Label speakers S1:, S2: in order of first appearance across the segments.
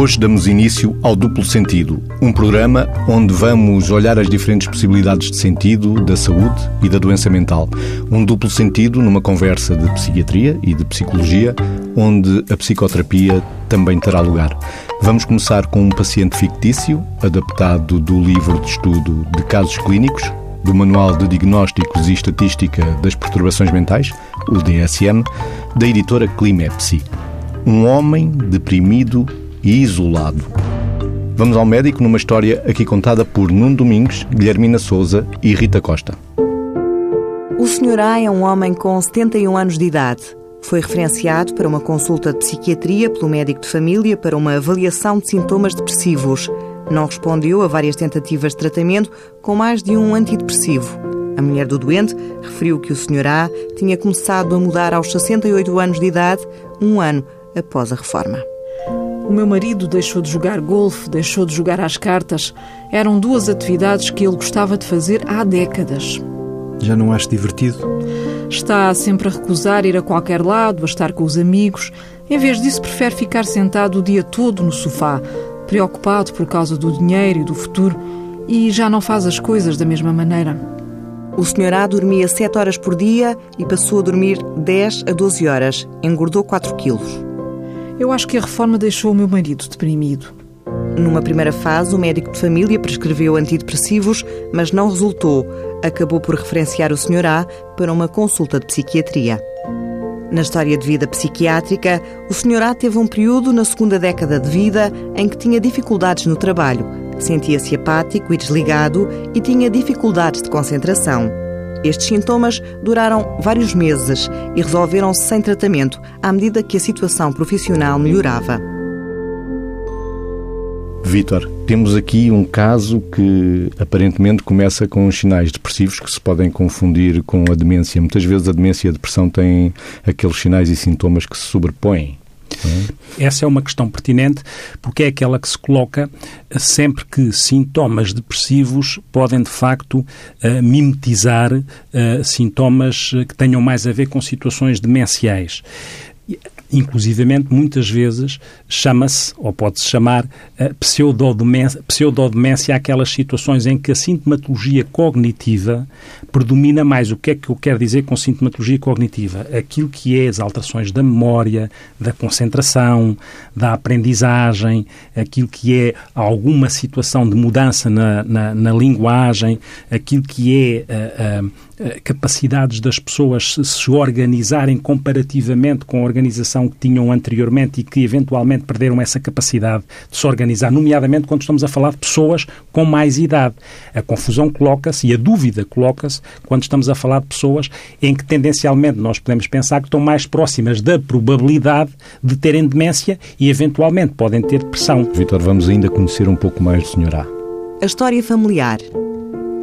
S1: Hoje damos início ao Duplo Sentido, um programa onde vamos olhar as diferentes possibilidades de sentido da saúde e da doença mental. Um duplo sentido numa conversa de psiquiatria e de psicologia, onde a psicoterapia também terá lugar. Vamos começar com um paciente fictício, adaptado do livro de estudo de casos clínicos, do Manual de Diagnósticos e Estatística das Perturbações Mentais, o DSM, da editora Climepsi. Um homem deprimido e isolado. Vamos ao médico numa história aqui contada por Nuno Domingos, Guilhermina Souza e Rita Costa.
S2: O Sr. A é um homem com 71 anos de idade. Foi referenciado para uma consulta de psiquiatria pelo médico de família para uma avaliação de sintomas depressivos. Não respondeu a várias tentativas de tratamento com mais de um antidepressivo. A mulher do doente referiu que o Sr. A tinha começado a mudar aos 68 anos de idade, um ano após a reforma.
S3: O meu marido deixou de jogar golfe, deixou de jogar às cartas. Eram duas atividades que ele gostava de fazer há décadas.
S4: Já não acho divertido?
S3: Está sempre a recusar ir a qualquer lado, a estar com os amigos. Em vez disso, prefere ficar sentado o dia todo no sofá, preocupado por causa do dinheiro e do futuro, e já não faz as coisas da mesma maneira.
S2: O Sr. A dormia 7 horas por dia e passou a dormir 10 a 12 horas. Engordou 4 quilos.
S3: Eu acho que a reforma deixou o meu marido deprimido.
S2: Numa primeira fase, o médico de família prescreveu antidepressivos, mas não resultou. Acabou por referenciar o Sr. A para uma consulta de psiquiatria. Na história de vida psiquiátrica, o Sr. A teve um período na segunda década de vida em que tinha dificuldades no trabalho, sentia-se apático e desligado e tinha dificuldades de concentração. Estes sintomas duraram vários meses e resolveram-se sem tratamento à medida que a situação profissional melhorava.
S1: Vítor, temos aqui um caso que aparentemente começa com sinais depressivos que se podem confundir com a demência. Muitas vezes a demência e a depressão têm aqueles sinais e sintomas que se sobrepõem.
S5: Essa é uma questão pertinente porque é aquela que se coloca sempre que sintomas depressivos podem, de facto, uh, mimetizar uh, sintomas que tenham mais a ver com situações demenciais inclusivamente, muitas vezes, chama-se, ou pode-se chamar, pseudodemência, pseudodemência aquelas situações em que a sintomatologia cognitiva predomina mais. O que é que eu quero dizer com sintomatologia cognitiva? Aquilo que é as alterações da memória, da concentração, da aprendizagem, aquilo que é alguma situação de mudança na, na, na linguagem, aquilo que é uh, uh, capacidades das pessoas se organizarem comparativamente com a organização que tinham anteriormente e que eventualmente perderam essa capacidade de se organizar, nomeadamente quando estamos a falar de pessoas com mais idade. A confusão coloca-se e a dúvida coloca-se quando estamos a falar de pessoas em que tendencialmente nós podemos pensar que estão mais próximas da probabilidade de terem demência e eventualmente podem ter depressão.
S1: Vitor, vamos ainda conhecer um pouco mais do Sr. A.
S2: A história familiar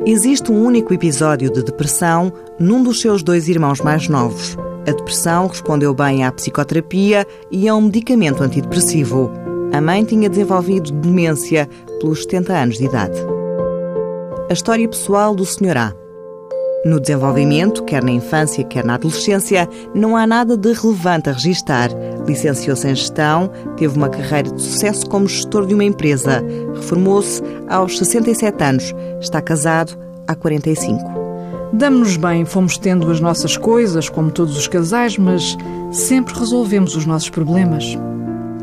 S2: Existe um único episódio de depressão num dos seus dois irmãos mais novos. A depressão respondeu bem à psicoterapia e a um medicamento antidepressivo. A mãe tinha desenvolvido demência pelos 70 anos de idade. A história pessoal do Sr. A. No desenvolvimento, quer na infância, quer na adolescência, não há nada de relevante a registar. Licenciou-se em gestão, teve uma carreira de sucesso como gestor de uma empresa. Reformou-se aos 67 anos. Está casado há 45.
S3: Damos-nos bem, fomos tendo as nossas coisas, como todos os casais, mas sempre resolvemos os nossos problemas.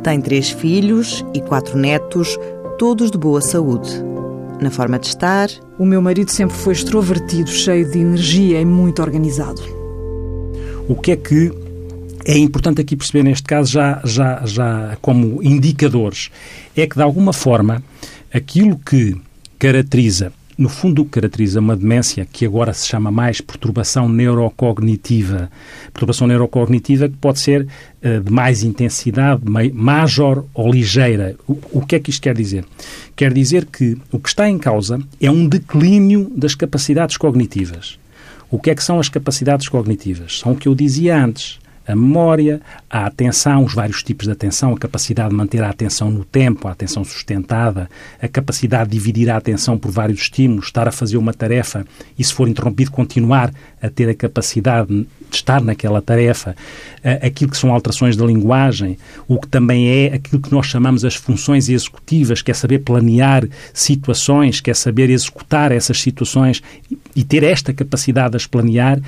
S2: Tem três filhos e quatro netos, todos de boa saúde na forma de estar.
S3: O meu marido sempre foi extrovertido, cheio de energia e muito organizado.
S5: O que é que é importante aqui perceber neste caso, já, já, já como indicadores, é que de alguma forma aquilo que caracteriza no fundo, o que caracteriza uma demência, que agora se chama mais perturbação neurocognitiva, perturbação neurocognitiva que pode ser uh, de mais intensidade, major ou ligeira. O, o que é que isto quer dizer? Quer dizer que o que está em causa é um declínio das capacidades cognitivas. O que é que são as capacidades cognitivas? São o que eu dizia antes a memória, a atenção, os vários tipos de atenção, a capacidade de manter a atenção no tempo, a atenção sustentada, a capacidade de dividir a atenção por vários estímulos, estar a fazer uma tarefa e, se for interrompido, continuar a ter a capacidade de estar naquela tarefa, aquilo que são alterações da linguagem, o que também é aquilo que nós chamamos as funções executivas, que é saber planear situações, que é saber executar essas situações e ter esta capacidade de as planear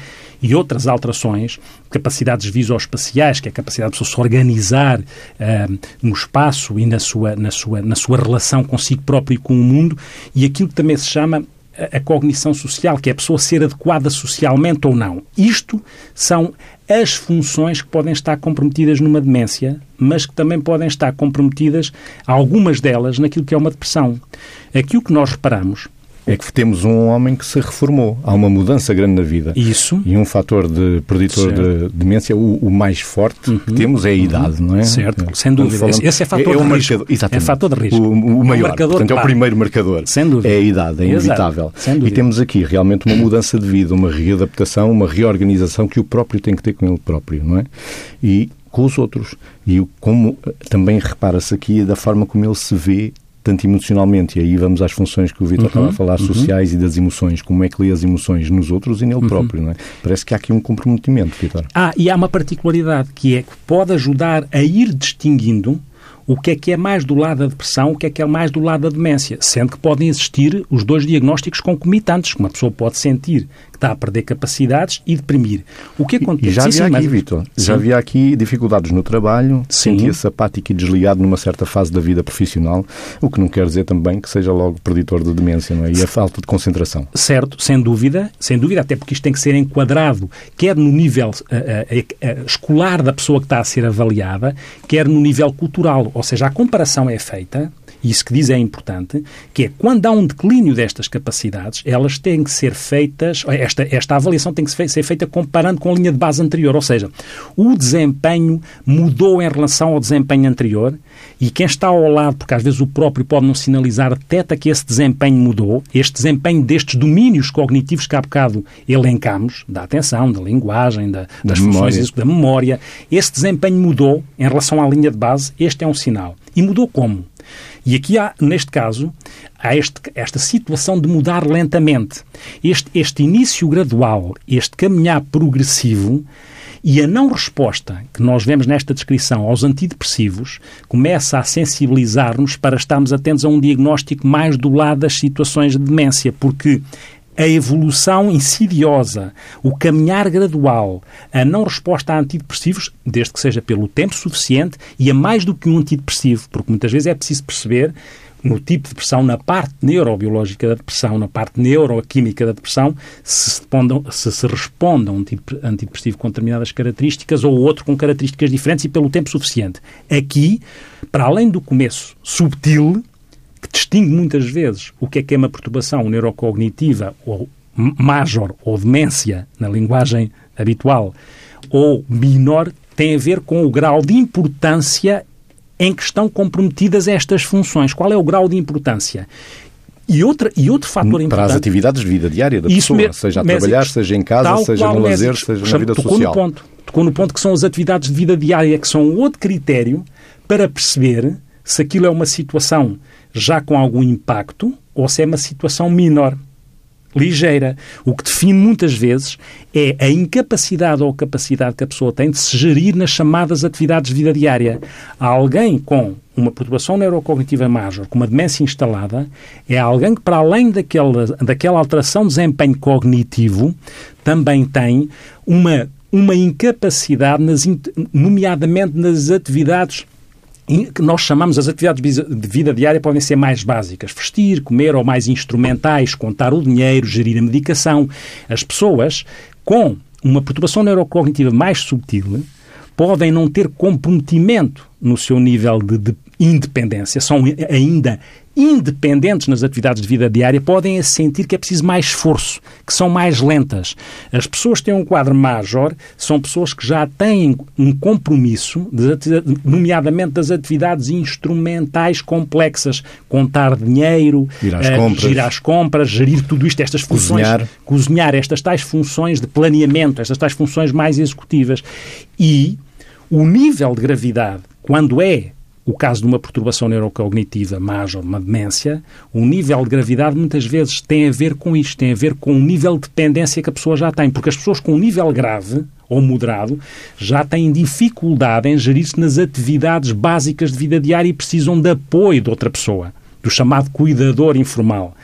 S5: e outras alterações, capacidades visoespaciais, que é a capacidade de se organizar uh, no espaço e na sua, na, sua, na sua relação consigo próprio e com o mundo, e aquilo que também se chama a cognição social, que é a pessoa ser adequada socialmente ou não. Isto são as funções que podem estar comprometidas numa demência, mas que também podem estar comprometidas, algumas delas, naquilo que é uma depressão. Aqui o que nós reparamos
S1: é que temos um homem que se reformou. Há uma mudança grande na vida.
S5: Isso.
S1: E um fator de preditor certo. de demência, o, o mais forte uhum. que temos é a idade, uhum. não é?
S5: Certo, é. sem dúvida. Esse é fator é, é de risco. Marcador,
S1: exatamente.
S5: É fator de risco.
S1: O, o maior, marcador, portanto, é o primeiro marcador.
S5: Sem dúvida.
S1: É a idade, é inevitável.
S5: Sem dúvida.
S1: E temos aqui realmente uma mudança de vida, uma readaptação, uma reorganização que o próprio tem que ter com ele próprio, não é? E com os outros. E como também repara-se aqui da forma como ele se vê tanto emocionalmente, e aí vamos às funções que o Vitor uhum, estava a falar, uhum. sociais e das emoções, como é que lê as emoções nos outros e nele uhum. próprio, não é? Parece que há aqui um comprometimento, Vitor.
S5: Ah, e há uma particularidade, que é que pode ajudar a ir distinguindo o que é que é mais do lado da depressão, o que é que é mais do lado da demência, sendo que podem existir os dois diagnósticos concomitantes, que uma pessoa pode sentir que está a perder capacidades e deprimir. O que acontece?
S1: E já havia aqui, mas... Vitor, já havia aqui dificuldades no trabalho, sentia-se apático e desligado numa certa fase da vida profissional, o que não quer dizer também que seja logo preditor de demência, não é? E a falta de concentração.
S5: Certo, sem dúvida, sem dúvida, até porque isto tem que ser enquadrado, quer no nível uh, uh, uh, escolar da pessoa que está a ser avaliada, quer no nível cultural, ou seja, a comparação é feita e isso que diz é importante, que é quando há um declínio destas capacidades, elas têm que ser feitas, esta, esta avaliação tem que ser feita comparando com a linha de base anterior, ou seja, o desempenho mudou em relação ao desempenho anterior e quem está ao lado, porque às vezes o próprio pode não sinalizar, detecta que esse desempenho mudou, este desempenho destes domínios cognitivos que há bocado elencamos, da atenção, da linguagem, da, das da funções memória. da memória, esse desempenho mudou em relação à linha de base, este é um sinal. E mudou como? E aqui há, neste caso, há este, esta situação de mudar lentamente. Este, este início gradual, este caminhar progressivo e a não resposta que nós vemos nesta descrição aos antidepressivos começa a sensibilizar-nos para estarmos atentos a um diagnóstico mais do lado das situações de demência, porque a evolução insidiosa, o caminhar gradual, a não resposta a antidepressivos, desde que seja pelo tempo suficiente e a mais do que um antidepressivo, porque muitas vezes é preciso perceber no tipo de depressão, na parte neurobiológica da depressão, na parte neuroquímica da depressão, se se, se, se responde a um tipo antidepressivo com determinadas características ou outro com características diferentes e pelo tempo suficiente. Aqui, para além do começo subtil, distingue muitas vezes o que é que é uma perturbação neurocognitiva ou major ou demência na linguagem habitual ou menor tem a ver com o grau de importância em que estão comprometidas estas funções. Qual é o grau de importância? E, outra, e outro fator importante...
S1: Para as atividades de vida diária da pessoa, mesmo, seja a trabalhar, seja em casa, seja no lazer, seja na vida tocou social.
S5: No ponto, tocou no ponto que são as atividades de vida diária, que são outro critério para perceber se aquilo é uma situação já com algum impacto ou se é uma situação menor, ligeira. O que define muitas vezes é a incapacidade ou capacidade que a pessoa tem de se gerir nas chamadas atividades de vida diária. Há alguém com uma perturbação neurocognitiva major, com uma demência instalada, é alguém que, para além daquela, daquela alteração de desempenho cognitivo, também tem uma, uma incapacidade, nas, nomeadamente nas atividades que nós chamamos as atividades de vida diária podem ser mais básicas, vestir, comer, ou mais instrumentais, contar o dinheiro, gerir a medicação. As pessoas com uma perturbação neurocognitiva mais subtil podem não ter comprometimento no seu nível de, de independência, são ainda independentes nas atividades de vida diária, podem sentir que é preciso mais esforço, que são mais lentas. As pessoas que têm um quadro major são pessoas que já têm um compromisso, nomeadamente das atividades instrumentais complexas, contar dinheiro,
S1: ir às, uh, compras.
S5: ir às compras, gerir tudo isto, estas funções,
S1: cozinhar.
S5: cozinhar, estas tais funções de planeamento, estas tais funções mais executivas. E o nível de gravidade, quando é o caso de uma perturbação neurocognitiva major, uma demência, o nível de gravidade muitas vezes tem a ver com isto, tem a ver com o nível de dependência que a pessoa já tem, porque as pessoas com um nível grave ou moderado já têm dificuldade em gerir-se nas atividades básicas de vida diária e precisam de apoio de outra pessoa do chamado cuidador informal.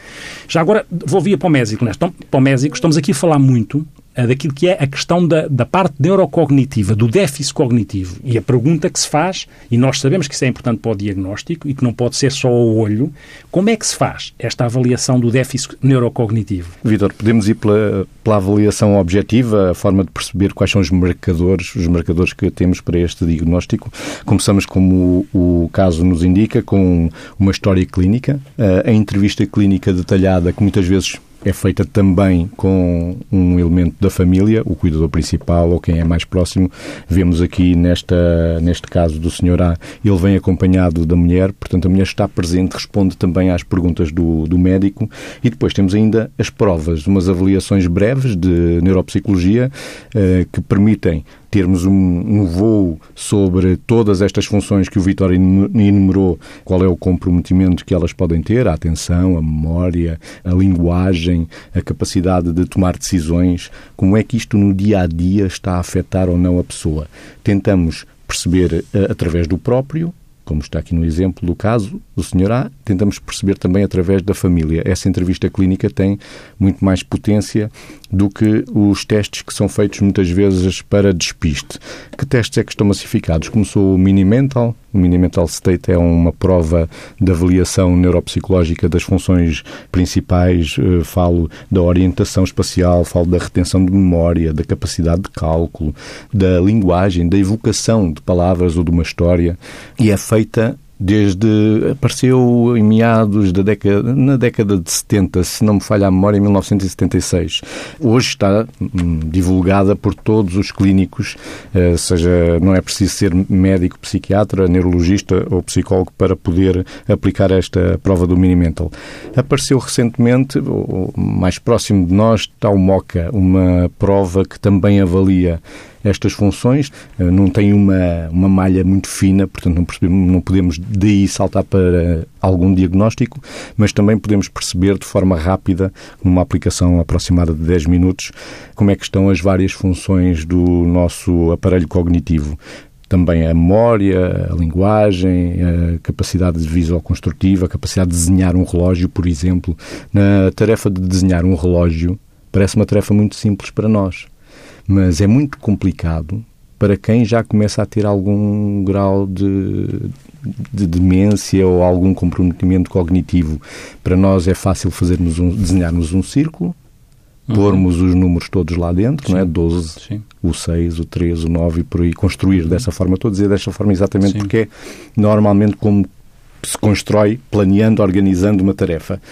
S5: Já agora vou via para o médico, né? Então, para o estamos aqui a falar muito daquilo que é a questão da, da parte neurocognitiva, do déficit cognitivo. E a pergunta que se faz, e nós sabemos que isso é importante para o diagnóstico e que não pode ser só o olho, como é que se faz esta avaliação do déficit neurocognitivo?
S1: Vitor, podemos ir pela, pela avaliação objetiva, a forma de perceber quais são os marcadores, os marcadores que temos para este diagnóstico. Começamos, como o, o caso nos indica, com uma história clínica, a entrevista clínica detalhada que muitas vezes é feita também com um elemento da família, o cuidador principal ou quem é mais próximo. Vemos aqui nesta, neste caso do senhor A, ele vem acompanhado da mulher, portanto a mulher está presente, responde também às perguntas do, do médico e depois temos ainda as provas, umas avaliações breves de neuropsicologia eh, que permitem termos um, um voo sobre todas estas funções que o Vitória enumerou, qual é o comprometimento que elas podem ter, a atenção, a memória, a linguagem, a capacidade de tomar decisões, como é que isto no dia a dia está a afetar ou não a pessoa. Tentamos perceber uh, através do próprio, como está aqui no exemplo do caso do Sr. A, tentamos perceber também através da família. Essa entrevista clínica tem muito mais potência do que os testes que são feitos muitas vezes para despiste. Que testes é que estão massificados? Começou o Mini Mental. O Mini Mental State é uma prova de avaliação neuropsicológica das funções principais. Eh, falo da orientação espacial, falo da retenção de memória, da capacidade de cálculo, da linguagem, da evocação de palavras ou de uma história. E é feita desde apareceu em meados da década na década de 70, se não me falha a memória, em 1976. Hoje está hum, divulgada por todos os clínicos, uh, seja não é preciso ser médico, psiquiatra, neurologista ou psicólogo para poder aplicar esta prova do Minimental. Apareceu recentemente, mais próximo de nós, está o MOCA, uma prova que também avalia estas funções, eh, não tem uma, uma malha muito fina, portanto não, percebemos, não podemos daí saltar para algum diagnóstico, mas também podemos perceber de forma rápida, numa aplicação aproximada de 10 minutos, como é que estão as várias funções do nosso aparelho cognitivo também a memória, a linguagem, a capacidade de visual construtiva, a capacidade de desenhar um relógio, por exemplo. Na tarefa de desenhar um relógio, parece uma tarefa muito simples para nós mas é muito complicado para quem já começa a ter algum grau de, de demência ou algum comprometimento cognitivo. Para nós é fácil fazermos um, desenharmos um círculo, uhum. pormos os números todos lá dentro, Sim. não é? 12, Sim. o 6, o 3, o 9 e por aí, construir uhum. dessa forma. Estou a dizer desta forma exatamente Sim. porque é normalmente como se constrói planeando, organizando uma tarefa.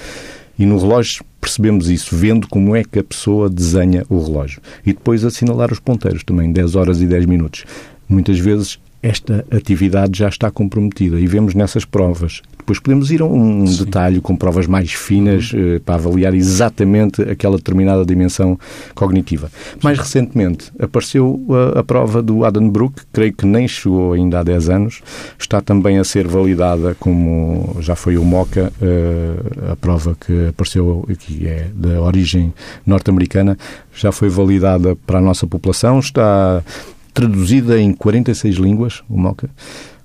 S1: E no relógio percebemos isso, vendo como é que a pessoa desenha o relógio. E depois assinalar os ponteiros também, 10 horas e 10 minutos. Muitas vezes esta atividade já está comprometida e vemos nessas provas. Depois podemos ir a um Sim. detalhe com provas mais finas uhum. eh, para avaliar exatamente aquela determinada dimensão cognitiva. Mais recentemente apareceu a, a prova do Adenbrook, creio que nem chegou ainda há 10 anos, está também a ser validada como já foi o MOCA, eh, a prova que apareceu aqui é da origem norte-americana, já foi validada para a nossa população, está traduzida em 46 línguas, o MOCA.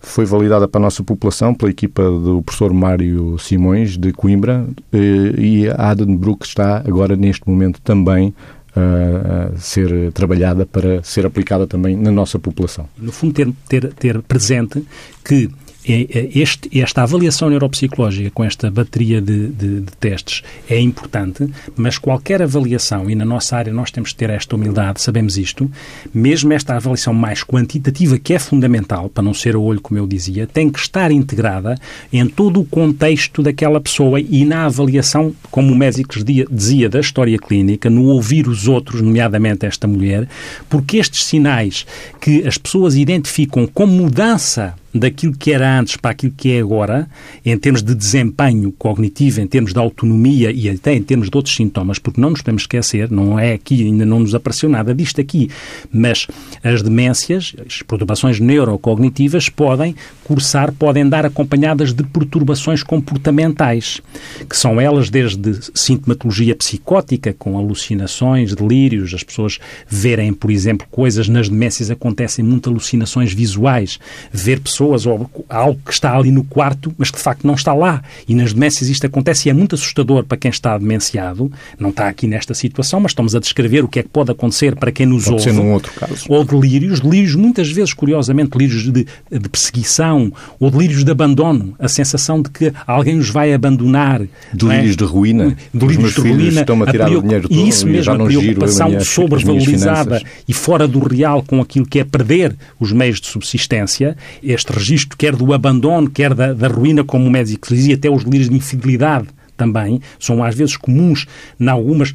S1: Foi validada para a nossa população pela equipa do professor Mário Simões, de Coimbra, eh, e a Adenbrook está agora, neste momento, também a ser trabalhada para ser aplicada também na nossa população.
S5: No fundo, ter, ter, ter presente que este, esta avaliação neuropsicológica com esta bateria de, de, de, testes é importante, mas qualquer avaliação, e na nossa área nós temos que ter esta humildade, sabemos isto, mesmo esta avaliação mais quantitativa, que é fundamental, para não ser a olho, como eu dizia, tem que estar integrada em todo o contexto daquela pessoa e na avaliação, como o médico dizia, da história clínica, no ouvir os outros, nomeadamente esta mulher, porque estes sinais que as pessoas identificam como mudança daquilo que era antes para aquilo que é agora, em termos de desempenho cognitivo, em termos de autonomia e até em termos de outros sintomas, porque não nos podemos esquecer, não é aqui, ainda não nos apareceu nada disto aqui, mas as demências, as perturbações neurocognitivas podem cursar, podem dar acompanhadas de perturbações comportamentais, que são elas desde sintomatologia psicótica, com alucinações, delírios, as pessoas verem, por exemplo, coisas nas demências acontecem muito alucinações visuais, ver pessoas ou algo que está ali no quarto, mas que de facto não está lá. E nas demências isto acontece e é muito assustador para quem está demenciado, não está aqui nesta situação, mas estamos a descrever o que é que pode acontecer para quem nos
S1: pode
S5: ouve.
S1: Ser num outro caso.
S5: Ou delírios, delírios muitas vezes, curiosamente, delírios de, de perseguição ou delírios de abandono, a sensação de que alguém os vai abandonar.
S1: Delírios é? de ruína.
S5: Delírios de ruína.
S1: Estão a tirar a o dinheiro todo
S5: e isso mesmo, a preocupação sobrevalorizada e fora do real com aquilo que é perder os meios de subsistência, este registro quer do abandono, quer da, da ruína, como o médico dizia, até os delírios de infidelidade também, são às vezes comuns em algumas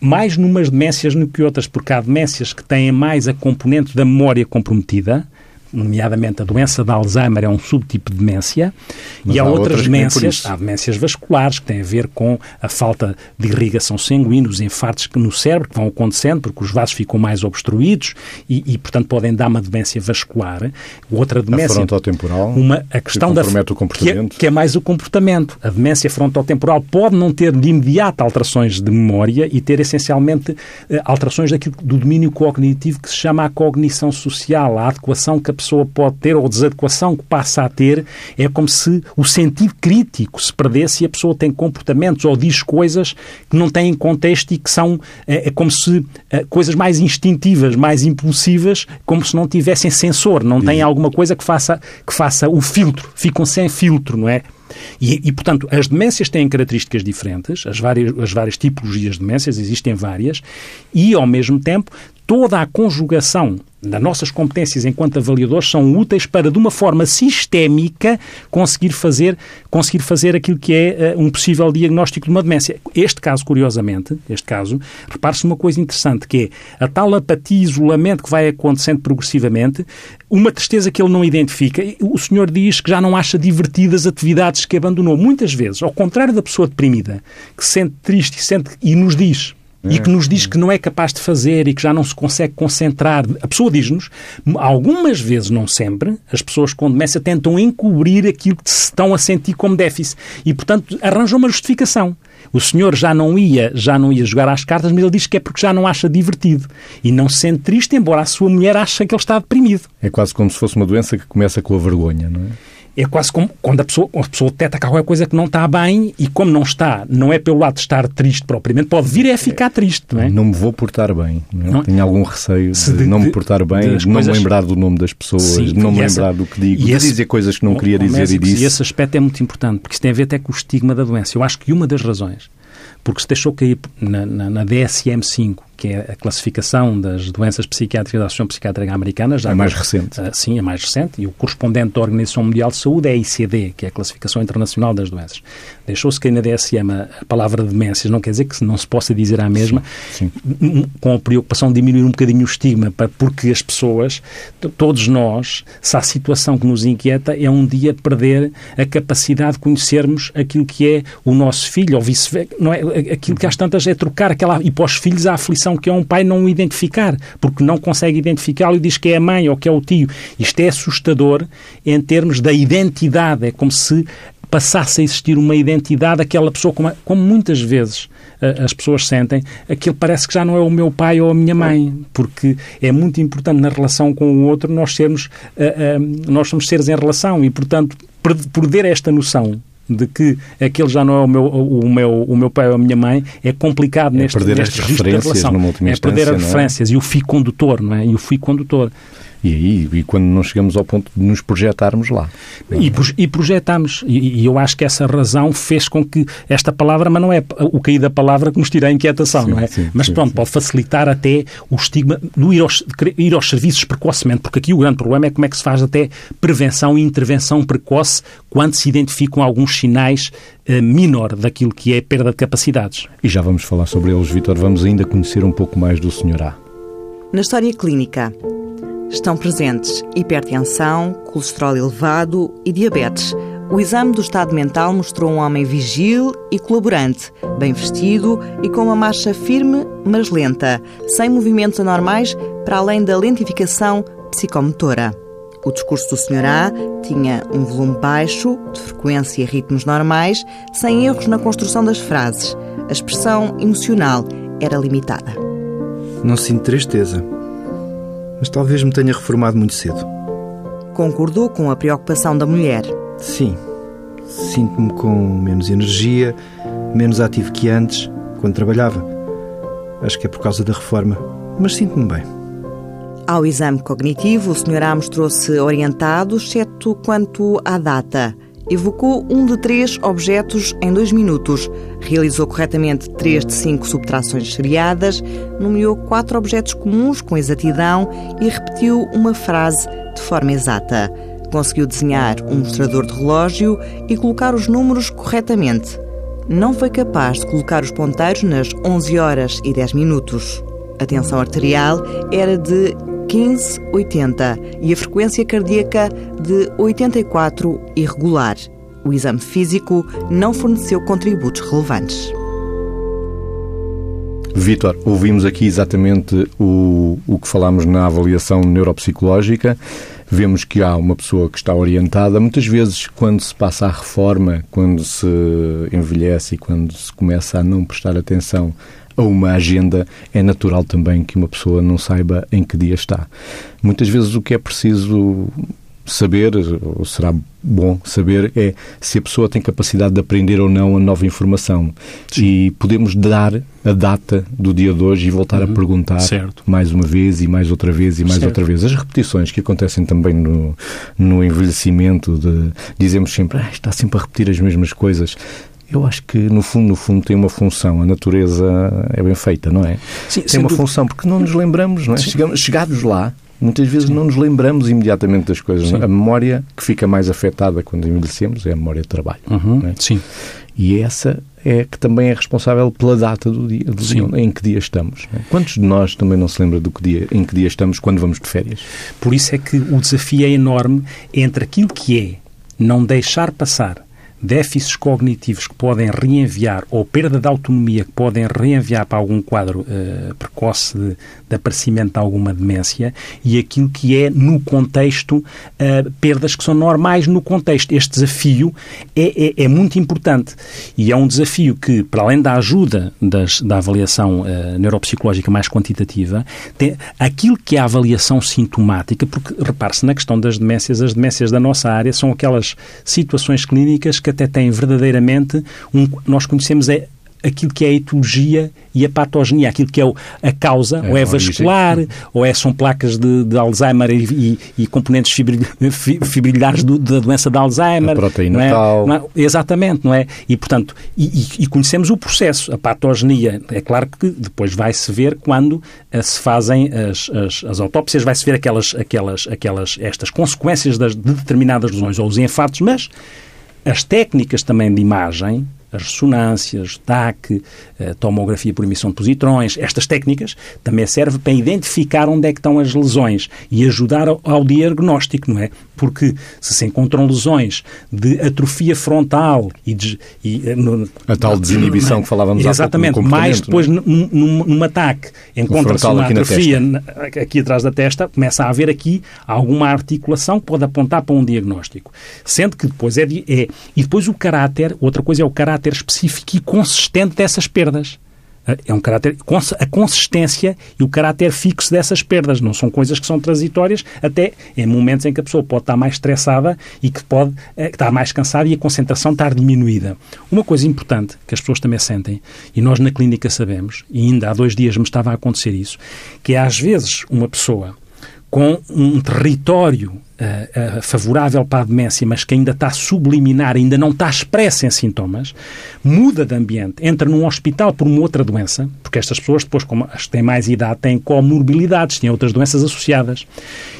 S5: mais numas demências do que outras, porque há demências que têm mais a componente da memória comprometida, nomeadamente a doença de Alzheimer é um subtipo de demência, Mas e há, há outras demências, há demências vasculares que têm a ver com a falta de irrigação sanguínea, os infartos no cérebro que vão acontecendo porque os vasos ficam mais obstruídos e, e portanto, podem dar uma demência vascular. Outra demência... A
S1: frontotemporal,
S5: uma, a questão
S1: que
S5: da,
S1: o comportamento.
S5: Que é, que é mais o comportamento. A demência frontotemporal pode não ter de imediato alterações de memória e ter essencialmente eh, alterações daquilo, do domínio cognitivo que se chama a cognição social, a adequação que a pessoa pode ter ou desadequação que passa a ter, é como se o sentido crítico se perdesse e a pessoa tem comportamentos ou diz coisas que não têm contexto e que são é, é como se é, coisas mais instintivas, mais impulsivas, como se não tivessem sensor, não têm alguma coisa que faça, que faça o filtro, ficam sem filtro, não é? E, e, portanto, as demências têm características diferentes, as várias, as várias tipologias de demências, existem várias, e, ao mesmo tempo, toda a conjugação das nossas competências enquanto avaliadores são úteis para, de uma forma sistémica, conseguir fazer, conseguir fazer aquilo que é uh, um possível diagnóstico de uma demência. Este caso, curiosamente, este caso, repare-se uma coisa interessante, que é a tal apatia e isolamento que vai acontecendo progressivamente, uma tristeza que ele não identifica. O senhor diz que já não acha divertidas atividades que abandonou. Muitas vezes, ao contrário da pessoa deprimida, que se sente triste e, sente, e nos diz e que nos diz que não é capaz de fazer e que já não se consegue concentrar. A pessoa diz-nos, algumas vezes, não sempre, as pessoas com demência tentam encobrir aquilo que se estão a sentir como déficit e, portanto, arranjam uma justificação. O senhor já não ia, já não ia jogar às cartas, mas ele diz que é porque já não acha divertido e não se sente triste, embora a sua mulher ache que ele está deprimido.
S1: É quase como se fosse uma doença que começa com a vergonha, não é?
S5: É quase como quando a pessoa, a pessoa detecta que alguma coisa que não está bem e como não está, não é pelo lado de estar triste propriamente, pode vir é ficar triste, não é?
S1: Não me vou portar bem, não, é? não Tenho algum receio de, de, não me portar bem, de, não me lembrar do nome das pessoas, sim, de não me essa, lembrar do que digo, de esse, dizer coisas que não queria dizer e disse.
S5: E esse aspecto é muito importante, porque isso tem a ver até com o estigma da doença. Eu acho que uma das razões porque se deixou cair na, na, na DSM-5 que é a classificação das doenças psiquiátricas da Associação Psiquiátrica Americana. Já
S1: é mais recente.
S5: Uh, sim, é mais recente. E o correspondente da Organização Mundial de Saúde é a ICD, que é a Classificação Internacional das Doenças. Deixou-se cair na DSM a, a palavra demências, não quer dizer que não se possa dizer a mesma, sim, sim. com a preocupação de diminuir um bocadinho o estigma, porque as pessoas, todos nós, se a situação que nos inquieta é um dia perder a capacidade de conhecermos aquilo que é o nosso filho, ou vice-versa, não é? Aquilo que às tantas é trocar aquela, e para os filhos a aflição que é um pai não identificar, porque não consegue identificá-lo e diz que é a mãe ou que é o tio. Isto é assustador em termos da identidade. É como se passasse a existir uma identidade daquela pessoa, como, como muitas vezes uh, as pessoas sentem, aquilo parece que já não é o meu pai ou a minha mãe, porque é muito importante na relação com o outro nós sermos, uh, uh, nós somos seres em relação e, portanto, perder esta noção de que aquele já não é o meu, o meu, o meu pai ou a minha mãe, é complicado
S1: é
S5: neste,
S1: perder
S5: neste
S1: numa última
S5: É perder as é? referências e o fio condutor, não é? E o fio condutor.
S1: E aí, e quando não chegamos ao ponto de nos projetarmos lá.
S5: E, e projetamos. E, e, eu acho que essa razão fez com que esta palavra, mas não é o cair da palavra que nos tira a inquietação, sim, não é? Sim, mas sim, pronto, pode facilitar até o estigma do ir aos, ir aos serviços precocemente, porque aqui o grande problema é como é que se faz até prevenção e intervenção precoce quando se identificam alguns sinais uh, menor daquilo que é perda de capacidades.
S1: E já vamos falar sobre eles, Vitor. Vamos ainda conhecer um pouco mais do Sr. A.
S2: Na história clínica, Estão presentes hipertensão, colesterol elevado e diabetes. O exame do estado mental mostrou um homem vigil e colaborante, bem vestido e com uma marcha firme, mas lenta, sem movimentos anormais para além da lentificação psicomotora. O discurso do Sr. A tinha um volume baixo, de frequência e ritmos normais, sem erros na construção das frases. A expressão emocional era limitada.
S4: Não sinto tristeza, mas talvez me tenha reformado muito cedo.
S2: Concordou com a preocupação da mulher.
S4: Sim, sinto-me com menos energia, menos ativo que antes, quando trabalhava. Acho que é por causa da reforma, mas sinto-me bem.
S2: Ao exame cognitivo, o Sr. A mostrou-se orientado, exceto quanto à data. Evocou um de três objetos em dois minutos, realizou corretamente três de cinco subtrações seriadas, nomeou quatro objetos comuns com exatidão e repetiu uma frase de forma exata. Conseguiu desenhar um mostrador de relógio e colocar os números corretamente. Não foi capaz de colocar os ponteiros nas 11 horas e 10 minutos. A tensão arterial era de 1580 e a frequência cardíaca de 84 irregular. O exame físico não forneceu contributos relevantes.
S1: Vítor, ouvimos aqui exatamente o, o que falámos na avaliação neuropsicológica. Vemos que há uma pessoa que está orientada. Muitas vezes, quando se passa a reforma, quando se envelhece e quando se começa a não prestar atenção a uma agenda, é natural também que uma pessoa não saiba em que dia está. Muitas vezes o que é preciso saber, ou será bom saber, é se a pessoa tem capacidade de aprender ou não a nova informação. Sim. E podemos dar a data do dia de hoje e voltar uhum. a perguntar certo. mais uma vez e mais outra vez e mais certo. outra vez. As repetições que acontecem também no, no envelhecimento, de, dizemos sempre, ah, está sempre a repetir as mesmas coisas. Eu acho que, no fundo, no fundo, tem uma função. A natureza é bem feita, não é? Sim, tem uma dúvida. função, porque não nos lembramos, não é? Chegamos, chegados lá, muitas vezes Sim. não nos lembramos imediatamente das coisas. É? A memória que fica mais afetada quando envelhecemos é a memória de trabalho.
S5: Uhum. É? Sim.
S1: E essa é que também é responsável pela data do dia, do dia em que dia estamos. É? Quantos de nós também não se lembra do que dia, em que dia estamos quando vamos de férias?
S5: Por isso é que o desafio é enorme entre aquilo que é não deixar passar déficits cognitivos que podem reenviar ou perda de autonomia que podem reenviar para algum quadro uh, precoce de, de, aparecimento de alguma demência e aquilo que é no contexto uh, perdas que são normais no contexto. Este desafio é, é, é, muito importante e é um desafio que, para além da ajuda das, da avaliação uh, neuropsicológica mais quantitativa, tem aquilo que é a avaliação sintomática, porque repare-se na questão das demências, as demências da nossa área são aquelas situações clínicas que até têm verdadeiramente um, nós conhecemos é aquilo que é a etologia e a patogenia, aquilo que é a causa, é, ou é vascular, ou é, são placas de, de Alzheimer e, e, e componentes fibril, fibrilares do, da doença de Alzheimer. A
S1: proteína é? tal.
S5: Não é? Exatamente, não é? E, portanto, e, e, conhecemos o processo, a patogenia. É claro que depois vai-se ver quando uh, se fazem as, as, as autópsias, vai-se ver aquelas, aquelas, aquelas, estas consequências das, de determinadas lesões ou os infartos, mas as técnicas também de imagem, as ressonâncias, TAC, a tomografia por emissão de positrões, estas técnicas também servem para identificar onde é que estão as lesões e ajudar ao, diagnóstico, não é? Porque se se encontram lesões de atrofia frontal e, de, e
S1: eh, no, a tal desinibição que falávamos
S5: Exatamente, há pouco mais depois é? num, num, num ataque encontra-se uma aqui atrofia aqui atrás da testa, começa a haver aqui alguma articulação que pode apontar para um diagnóstico. Sendo que depois é, é e depois o caráter, outra coisa é o caráter específico e consistente dessas perdas. É um caráter, a consistência e o caráter fixo dessas perdas. Não são coisas que são transitórias, até em momentos em que a pessoa pode estar mais estressada e que pode eh, estar mais cansada e a concentração estar diminuída. Uma coisa importante que as pessoas também sentem, e nós na clínica sabemos, e ainda há dois dias me estava a acontecer isso, que é às vezes uma pessoa com um território uh, uh, favorável para a demência, mas que ainda está subliminar, ainda não está expressa em sintomas, muda de ambiente, entra num hospital por uma outra doença, porque estas pessoas depois, como as que têm mais idade, têm comorbilidades, têm outras doenças associadas,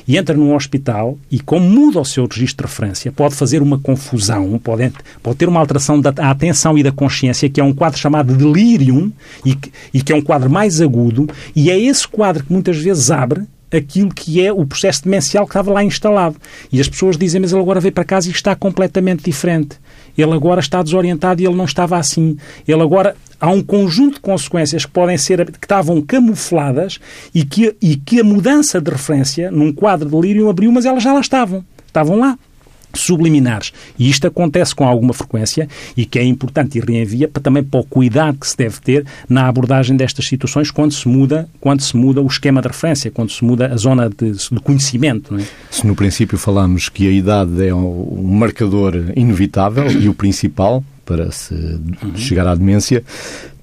S5: e entra num hospital e, como muda o seu registro de referência, pode fazer uma confusão, pode, pode ter uma alteração da atenção e da consciência, que é um quadro chamado delirium, e que, e que é um quadro mais agudo, e é esse quadro que muitas vezes abre aquilo que é o processo demencial que estava lá instalado. E as pessoas dizem, mas ele agora veio para casa e está completamente diferente. Ele agora está desorientado e ele não estava assim. Ele agora há um conjunto de consequências que podem ser que estavam camufladas e que, e que a mudança de referência num quadro de delírio abriu, mas elas já lá estavam. Estavam lá subliminares. E isto acontece com alguma frequência e que é importante e reenvia para, também para o cuidado que se deve ter na abordagem destas situações quando se muda, quando se muda o esquema de referência, quando se muda a zona de, de conhecimento. É?
S1: Se no princípio falamos que a idade é um marcador inevitável e o principal para se uhum. chegar à demência,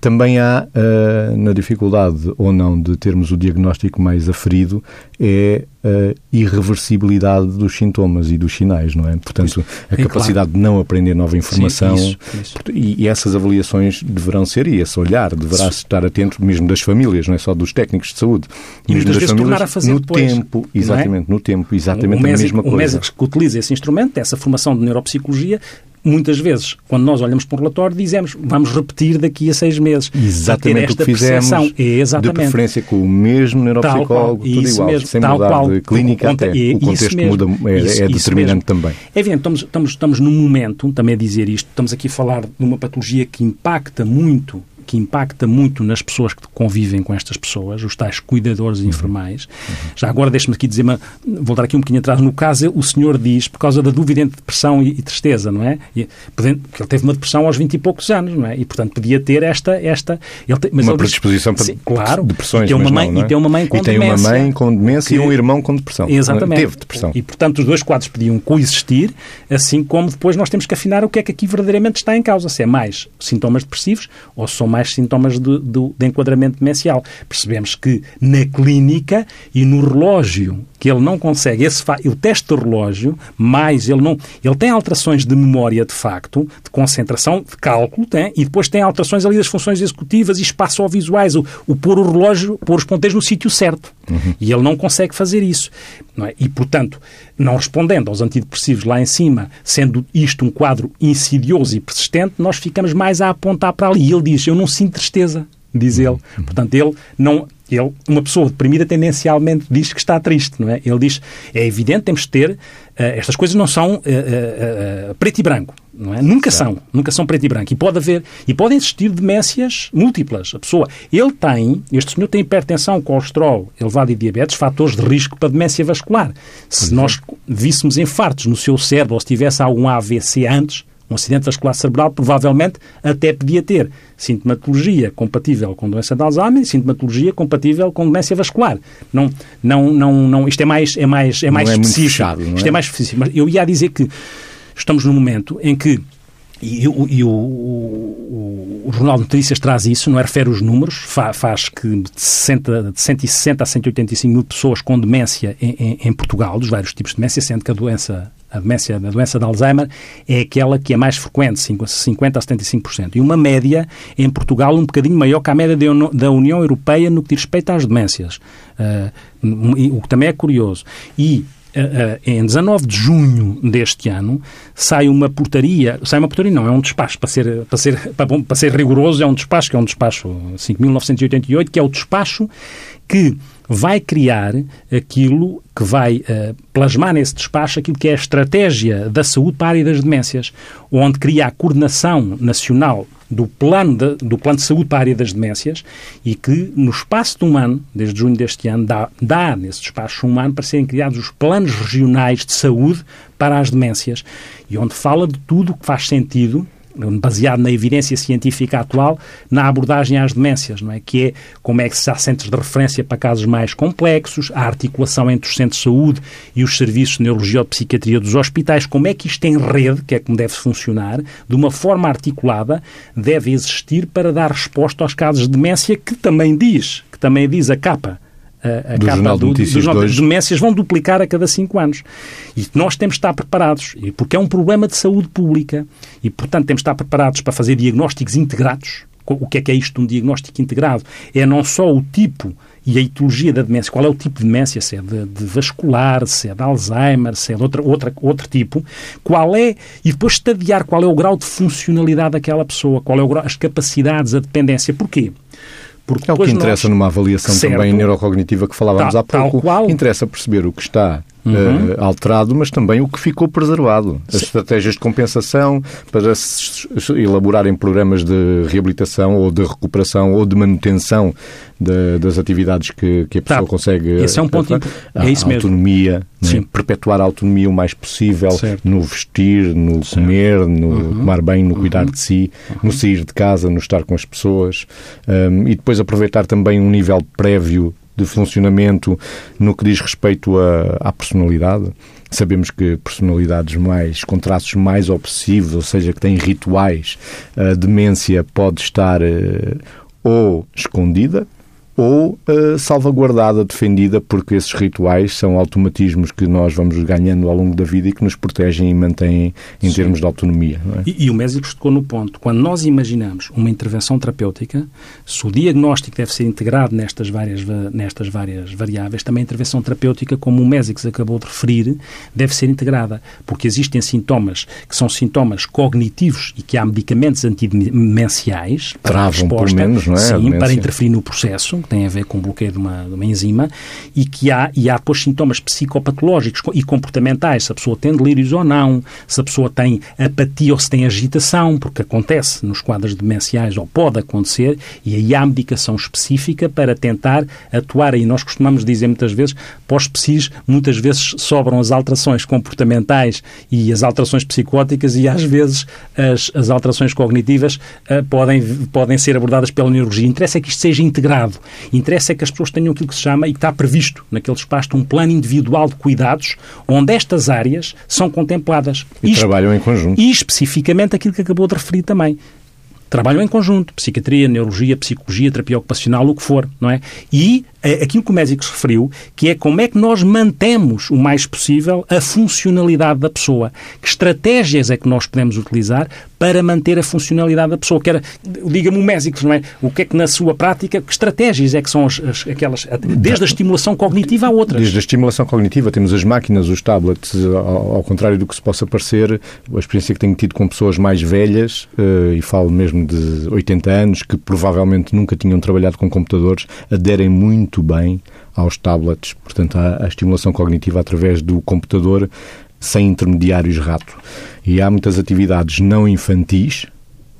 S1: também há, uh, na dificuldade ou não de termos o diagnóstico mais aferido, é a irreversibilidade dos sintomas e dos sinais, não é? Portanto, a é capacidade claro. de não aprender nova informação Sim, isso, isso. E, essas avaliações deverão ser, e esse olhar deverá Sim. estar atento mesmo das famílias, não é só dos técnicos de saúde.
S5: E mesmo das famílias, a fazer
S1: no
S5: depois,
S1: tempo, exatamente, é? no tempo, exatamente o, o a mesma coisa.
S5: O médico que utiliza esse instrumento, essa formação de neuropsicologia, muitas vezes, quando nós olhamos para um relatório, dizemos vamos repetir daqui a seis meses.
S1: Exatamente o que fizemos, exatamente. de preferência com o mesmo neuropsicólogo, tudo igual, mesmo, sem mudar qual, de clínica até. É, o contexto muda, é, isso, é determinante também.
S5: É evidente, estamos, estamos, estamos num momento, também a dizer isto, estamos aqui a falar de uma patologia que impacta muito que impacta muito nas pessoas que convivem com estas pessoas, os tais cuidadores e enfermais. Uhum. Já agora deixe-me aqui dizer, voltar aqui um bocadinho atrás, no caso o senhor diz, por causa da dúvida entre depressão e, e tristeza, não é? E, porque ele teve uma depressão aos 20 e poucos anos, não é? E, portanto, podia ter esta... esta
S1: ele
S5: te,
S1: mas uma predisposição diz, para sim, claro, depressões,
S5: e tem uma mãe, não, é? e tem uma mãe com
S1: e tem
S5: demência.
S1: uma mãe com demência que, e um irmão com depressão.
S5: Exatamente.
S1: Teve depressão.
S5: E, portanto, os dois quadros podiam coexistir, assim como depois nós temos que afinar o que é que aqui verdadeiramente está em causa. Se é mais sintomas depressivos ou são mais sintomas de do, de enquadramento demencial. Percebemos que na clínica e no relógio que ele não consegue, esse o teste do relógio, mais ele não. Ele tem alterações de memória de facto, de concentração, de cálculo, tem, e depois tem alterações ali das funções executivas e espaço-visuais, o, o pôr o relógio, pôr os ponteiros no sítio certo. Uhum. E ele não consegue fazer isso. É? E, portanto, não respondendo aos antidepressivos lá em cima, sendo isto um quadro insidioso e persistente, nós ficamos mais a apontar para ali. E ele diz: Eu não sinto tristeza diz ele. Uhum. Portanto, ele não. Ele, uma pessoa deprimida tendencialmente diz que está triste, não é? Ele diz, é evidente, temos de ter, uh, estas coisas não são uh, uh, preto e branco, não é? Nunca são, nunca são preto e branco. E pode haver, e podem existir demências múltiplas. A pessoa, ele tem, este senhor tem hipertensão, colesterol elevado e diabetes, fatores de risco para demência vascular. Se nós víssemos infartos no seu cérebro ou se tivesse algum AVC antes, um acidente vascular cerebral provavelmente até podia ter sintomatologia compatível com doença de Alzheimer e sintomatologia compatível com demência vascular. Não, não, não, não, isto é mais, é mais, é mais não específico. É fechado, é? Isto é mais específico. Mas eu ia dizer que estamos num momento em que e, o, e o, o, o, Jornal de Notícias traz isso, não é? Refere os números, fa, faz que de, 60, de 160 a 185 mil pessoas com demência em, em, em, Portugal, dos vários tipos de demência, sendo que a doença, a demência, a doença de Alzheimer é aquela que é mais frequente, 50 a 75%. E uma média em Portugal um bocadinho maior que a média da União Europeia no que diz respeito às demências. Uh, o que também é curioso. E eh, eh, em 19 de junho deste ano, sai uma portaria, sai uma portaria não, é um despacho, para ser, para ser, para, para ser rigoroso, é um despacho, que é um despacho 5.988, que é o despacho que vai criar aquilo que vai uh, plasmar nesse despacho aquilo que é a estratégia da saúde para a área das demências, onde cria a coordenação nacional do plano de, do plano de saúde para a área das demências e que, no espaço de um ano, desde junho deste ano, dá, dá nesse espaço um ano para serem criados os planos regionais de saúde para as demências. E onde fala de tudo o que faz sentido baseado na evidência científica atual, na abordagem às demências, não é? Que é como é que se há centros de referência para casos mais complexos, a articulação entre os centros de saúde e os serviços de neurologia ou de psiquiatria dos hospitais, como é que isto em rede, que é como deve funcionar, de uma forma articulada, deve existir para dar resposta aos casos de demência que também diz, que também diz a capa a, a do capa do, de dos demências vão duplicar a cada cinco anos. E nós temos de estar preparados, porque é um problema de saúde pública. E, portanto, temos de estar preparados para fazer diagnósticos integrados. O que é que é isto de um diagnóstico integrado? É não só o tipo e a etiologia da demência, qual é o tipo de demência, se é de, de vascular, se é de Alzheimer, se é de outra, outra, outro tipo, qual é, e depois estadiar qual é o grau de funcionalidade daquela pessoa, qual é o grau, as capacidades, a dependência. Porquê? Porque
S1: é o que interessa
S5: nós...
S1: numa avaliação
S5: certo.
S1: também neurocognitiva que falávamos
S5: tal,
S1: há pouco. Interessa perceber o que está uhum. uh, alterado, mas também o que ficou preservado. As Sim. estratégias de compensação para se elaborarem programas de reabilitação ou de recuperação ou de manutenção de, das atividades que, que a pessoa
S5: tá.
S1: consegue.
S5: Esse é um ponto.
S1: A,
S5: é isso
S1: a autonomia,
S5: né?
S1: perpetuar a autonomia o mais possível
S5: certo.
S1: no vestir, no certo. comer, no uhum. tomar bem, no cuidar uhum. de si, no sair de casa, no estar com as pessoas um, e depois aproveitar também um nível prévio de funcionamento no que diz respeito a, à personalidade. Sabemos que personalidades mais, com traços mais obsessivos, ou seja, que têm rituais, a demência pode estar uh, ou escondida ou uh, salvaguardada, defendida, porque esses rituais são automatismos que nós vamos ganhando ao longo da vida e que nos protegem e mantêm em Sim. termos de autonomia. É?
S5: E, e, o Mésico tocou no ponto. Quando nós imaginamos uma intervenção terapêutica, se o diagnóstico deve ser integrado nestas várias, nestas várias variáveis, também a intervenção terapêutica, como o Mésico acabou de referir, deve ser integrada, porque existem sintomas que são sintomas cognitivos e que há medicamentos antidemenciais
S1: para Travam, pelo menos, não é?
S5: Sim, para interferir no processo que tem a ver com o bloqueio de uma, de uma enzima, e que há, e há depois sintomas psicopatológicos e comportamentais, se a pessoa tem delírios ou não, se a pessoa tem apatia ou se tem agitação, porque acontece nos quadros demenciais ou pode acontecer, e aí há medicação específica para tentar atuar. E nós costumamos dizer muitas vezes, pós-psis, muitas vezes sobram as alterações comportamentais e as alterações psicóticas, e às vezes as, as alterações cognitivas uh, podem, podem ser abordadas pela neurologia. Interessa é que isto seja integrado Interessa é que as pessoas tenham aquilo que se chama, e que está previsto naquele espaço, um plano individual de cuidados, onde estas áreas são contempladas.
S1: E, trabalham em conjunto.
S5: E especificamente aquilo que acabou de referir também trabalham em conjunto, psiquiatria, neurologia, psicologia, terapia ocupacional, o que for, não é? E é aquilo que o médico se referiu, que é como é que nós mantemos o mais possível a funcionalidade da pessoa. Que estratégias é que nós podemos utilizar para manter a funcionalidade da pessoa? Diga-me o médico, não é? O que é que na sua prática, que estratégias é que são as, as, aquelas, desde a estimulação cognitiva a outras?
S1: Desde a estimulação cognitiva, temos as máquinas, os tablets, ao, ao contrário do que se possa parecer, a experiência que tenho tido com pessoas mais velhas, uh, e falo mesmo de 80 anos, que provavelmente nunca tinham trabalhado com computadores, aderem muito muito bem aos tablets, portanto, à, à estimulação cognitiva através do computador sem intermediários rato. E há muitas atividades não infantis,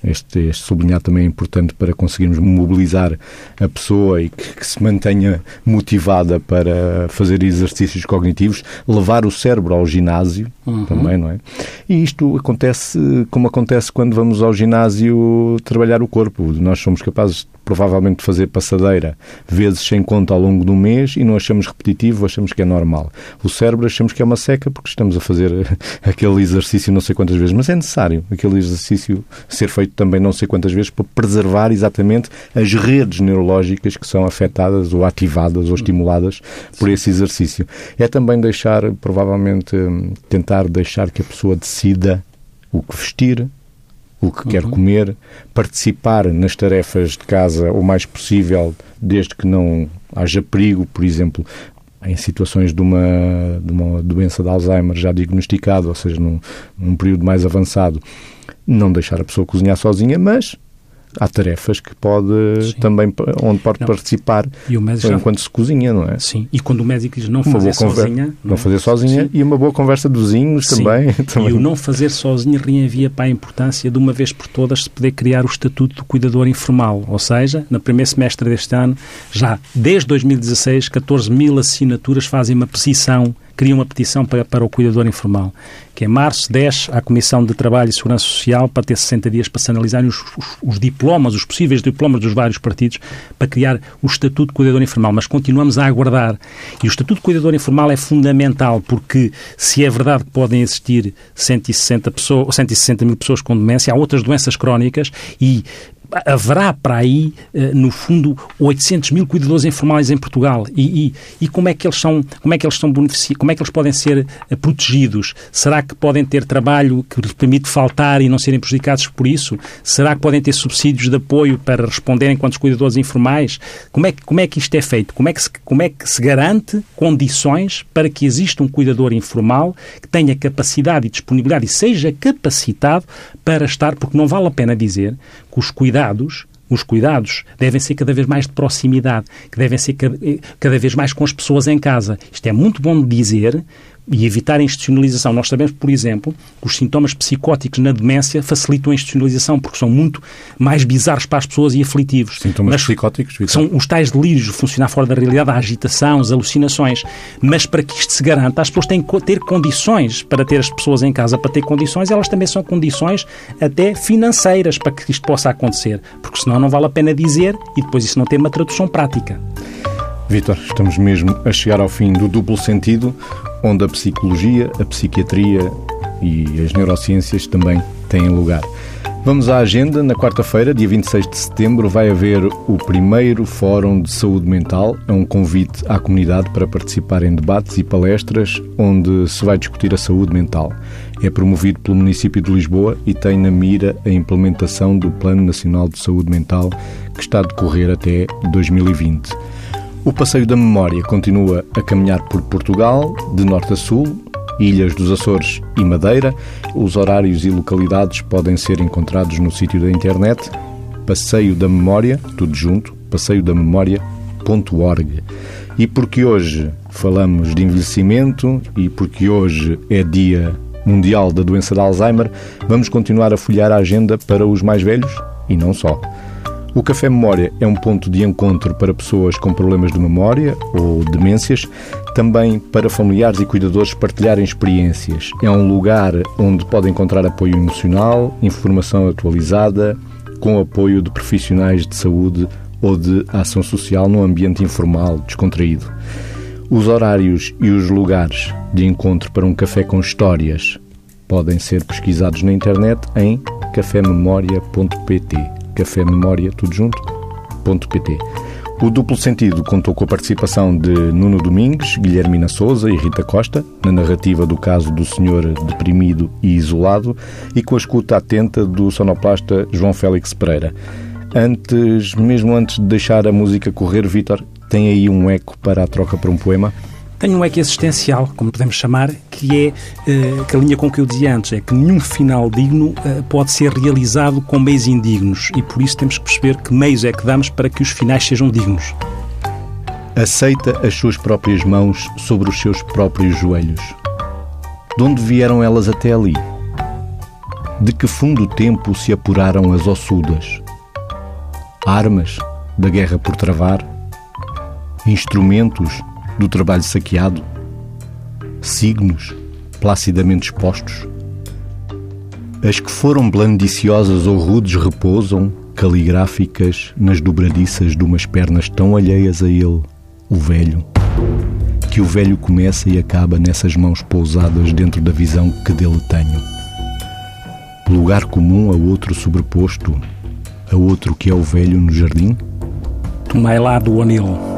S1: este, este sublinhar também é importante para conseguirmos mobilizar a pessoa e que, que, se mantenha motivada para fazer exercícios cognitivos, levar o cérebro ao ginásio uhum. também, não é? E isto acontece como acontece quando vamos ao ginásio trabalhar o corpo. Nós somos capazes provavelmente fazer passadeira vezes sem conta ao longo do mês e não achamos repetitivo, achamos que é normal. O cérebro achamos que é uma seca porque estamos a fazer aquele exercício não sei quantas vezes, mas é necessário aquele exercício ser feito também não sei quantas vezes para preservar exatamente as redes neurológicas que são afetadas ou ativadas ou estimuladas por esse exercício. É também deixar, provavelmente, tentar deixar que a pessoa decida o que vestir, o que uhum. quer comer, participar nas tarefas de casa o mais possível, desde que não haja perigo, por exemplo, em situações de uma, de uma doença de Alzheimer já diagnosticada, ou seja, num, num período mais avançado, não deixar a pessoa cozinhar sozinha, mas há tarefas que pode Sim. também onde pode não. participar enquanto já... se cozinha, não é?
S5: Sim. E quando o médico diz não fazer sozinha,
S1: não, não é? fazer sozinha Sim. e uma boa conversa de vizinhos também, também.
S5: E o não fazer sozinho reenvia para a importância de uma vez por todas se poder criar o estatuto do cuidador informal, ou seja, no primeiro semestre deste ano, já desde 2016, 14 mil assinaturas fazem uma petição cria uma petição para, para o cuidador informal, que em março 10 à Comissão de Trabalho e Segurança Social para ter 60 dias para se analisarem os, os, os, diplomas, os possíveis diplomas dos vários partidos para criar o Estatuto de Cuidador Informal. Mas continuamos a aguardar. E o Estatuto de Cuidador Informal é fundamental porque se é verdade que podem existir 160, pessoas, 160 mil pessoas com demência, há outras doenças crónicas e haverá para aí, eh, no fundo, 800 mil cuidadores informais em Portugal. E, e, e, como é que eles são, como é que eles são beneficiados, como é que eles podem ser eh, protegidos? Será que podem ter trabalho que lhes permite faltar e não serem prejudicados por isso? Será que podem ter subsídios de apoio para responderem quanto cuidadores informais? Como é, que, como é que isto é feito? Como é, que se, como é que se garante condições para que exista um cuidador informal que tenha capacidade e disponibilidade e seja capacitado para estar, porque não vale a pena dizer que os cuidados os cuidados devem ser cada vez mais de proximidade, que devem ser cada, cada vez mais com as pessoas em casa. Isto é muito bom de dizer, e evitar a institucionalização. Nós sabemos, por exemplo, que os sintomas psicóticos na demência facilitam a institucionalização porque são muito mais bizarros para as pessoas e aflitivos.
S1: Sintomas Mas psicóticos? Vitor.
S5: São os tais delírios de funcionar fora da realidade, a agitação, as alucinações. Mas para que isto se garanta, as pessoas têm que ter condições para ter as pessoas em casa, para ter condições, elas também são condições até financeiras para que isto possa acontecer. Porque senão não vale a pena dizer e depois isso não ter uma tradução prática.
S1: Vitor, estamos mesmo a chegar ao fim do duplo sentido, onde a psicologia, a psiquiatria e as neurociências também têm lugar. Vamos à agenda. Na quarta-feira, dia 26 de setembro, vai haver o primeiro Fórum de Saúde Mental. É um convite à comunidade para participar em debates e palestras onde se vai discutir a saúde mental. É promovido pelo município de Lisboa e tem na mira a implementação do Plano Nacional de Saúde Mental que está a decorrer até 2020. O Passeio da Memória continua a caminhar por Portugal, de norte a sul, Ilhas dos Açores e Madeira. Os horários e localidades podem ser encontrados no sítio da internet Passeio da Memória, tudo junto, passeiodamemoria.org. E porque hoje falamos de envelhecimento e porque hoje é Dia Mundial da Doença de Alzheimer, vamos continuar a folhear a agenda para os mais velhos e não só. O Café Memória é um ponto de encontro para pessoas com problemas de memória ou demências, também para familiares e cuidadores partilharem experiências. É um lugar onde pode encontrar apoio emocional, informação atualizada, com apoio de profissionais de saúde ou de ação social num ambiente informal, descontraído. Os horários e os lugares de encontro para um café com histórias podem ser pesquisados na internet em cafememoria.pt café memória, tudo junto, ponto pt. O duplo sentido contou com a participação de Nuno Domingues, Guilhermina Souza e Rita Costa, na narrativa do caso do senhor deprimido e isolado, e com a escuta atenta do sonoplasta João Félix Pereira. Antes, mesmo antes de deixar a música correr, Vítor, tem aí um eco para a troca para um poema?
S5: Tem um eco existencial, como podemos chamar, que é uh, que a linha com que eu dizia antes, é que nenhum final digno uh, pode ser realizado com meios indignos e por isso temos que perceber que meios é que damos para que os finais sejam dignos.
S1: Aceita as suas próprias mãos sobre os seus próprios joelhos. De onde vieram elas até ali? De que fundo tempo se apuraram as ossudas? Armas da guerra por travar? Instrumentos do trabalho saqueado, signos placidamente expostos. As que foram blandiciosas ou rudes repousam, caligráficas, nas dobradiças de umas pernas tão alheias a ele, o velho, que o velho começa e acaba nessas mãos pousadas dentro da visão que dele tenho. Lugar comum a outro sobreposto, a outro que é o velho no jardim?
S5: Tomai lá do anil